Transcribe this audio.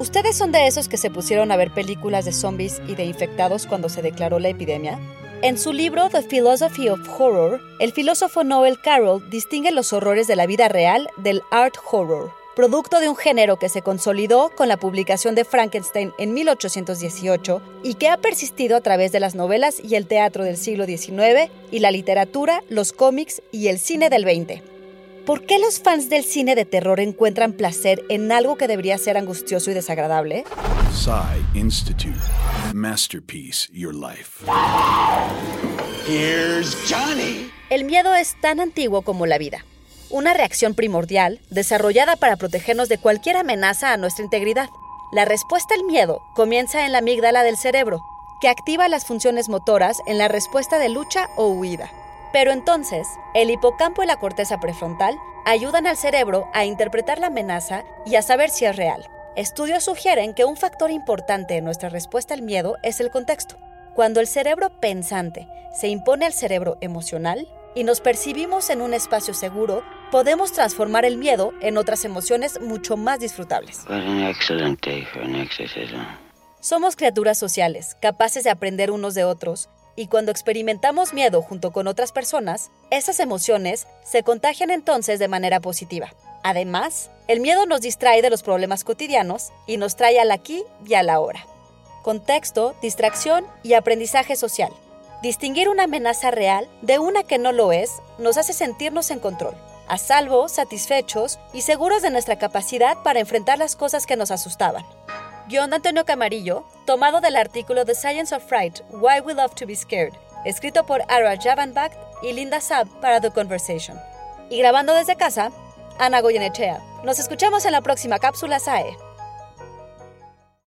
¿Ustedes son de esos que se pusieron a ver películas de zombies y de infectados cuando se declaró la epidemia? En su libro The Philosophy of Horror, el filósofo Noel Carroll distingue los horrores de la vida real del art horror, producto de un género que se consolidó con la publicación de Frankenstein en 1818 y que ha persistido a través de las novelas y el teatro del siglo XIX y la literatura, los cómics y el cine del XX. ¿Por qué los fans del cine de terror encuentran placer en algo que debería ser angustioso y desagradable? Institute. Masterpiece Your Life. Here's Johnny. El miedo es tan antiguo como la vida. Una reacción primordial desarrollada para protegernos de cualquier amenaza a nuestra integridad. La respuesta al miedo comienza en la amígdala del cerebro, que activa las funciones motoras en la respuesta de lucha o huida. Pero entonces, el hipocampo y la corteza prefrontal ayudan al cerebro a interpretar la amenaza y a saber si es real. Estudios sugieren que un factor importante en nuestra respuesta al miedo es el contexto. Cuando el cerebro pensante se impone al cerebro emocional y nos percibimos en un espacio seguro, podemos transformar el miedo en otras emociones mucho más disfrutables. Somos criaturas sociales, capaces de aprender unos de otros y cuando experimentamos miedo junto con otras personas, esas emociones se contagian entonces de manera positiva. Además, el miedo nos distrae de los problemas cotidianos y nos trae al aquí y a la ahora. Contexto, distracción y aprendizaje social. Distinguir una amenaza real de una que no lo es nos hace sentirnos en control, a salvo, satisfechos y seguros de nuestra capacidad para enfrentar las cosas que nos asustaban. Guión de Antonio Camarillo, tomado del artículo The Science of Fright, Why We Love to Be Scared, escrito por Ara Javanbach y Linda Saab para The Conversation. Y grabando desde casa, Ana Goyenechea. Nos escuchamos en la próxima cápsula SAE.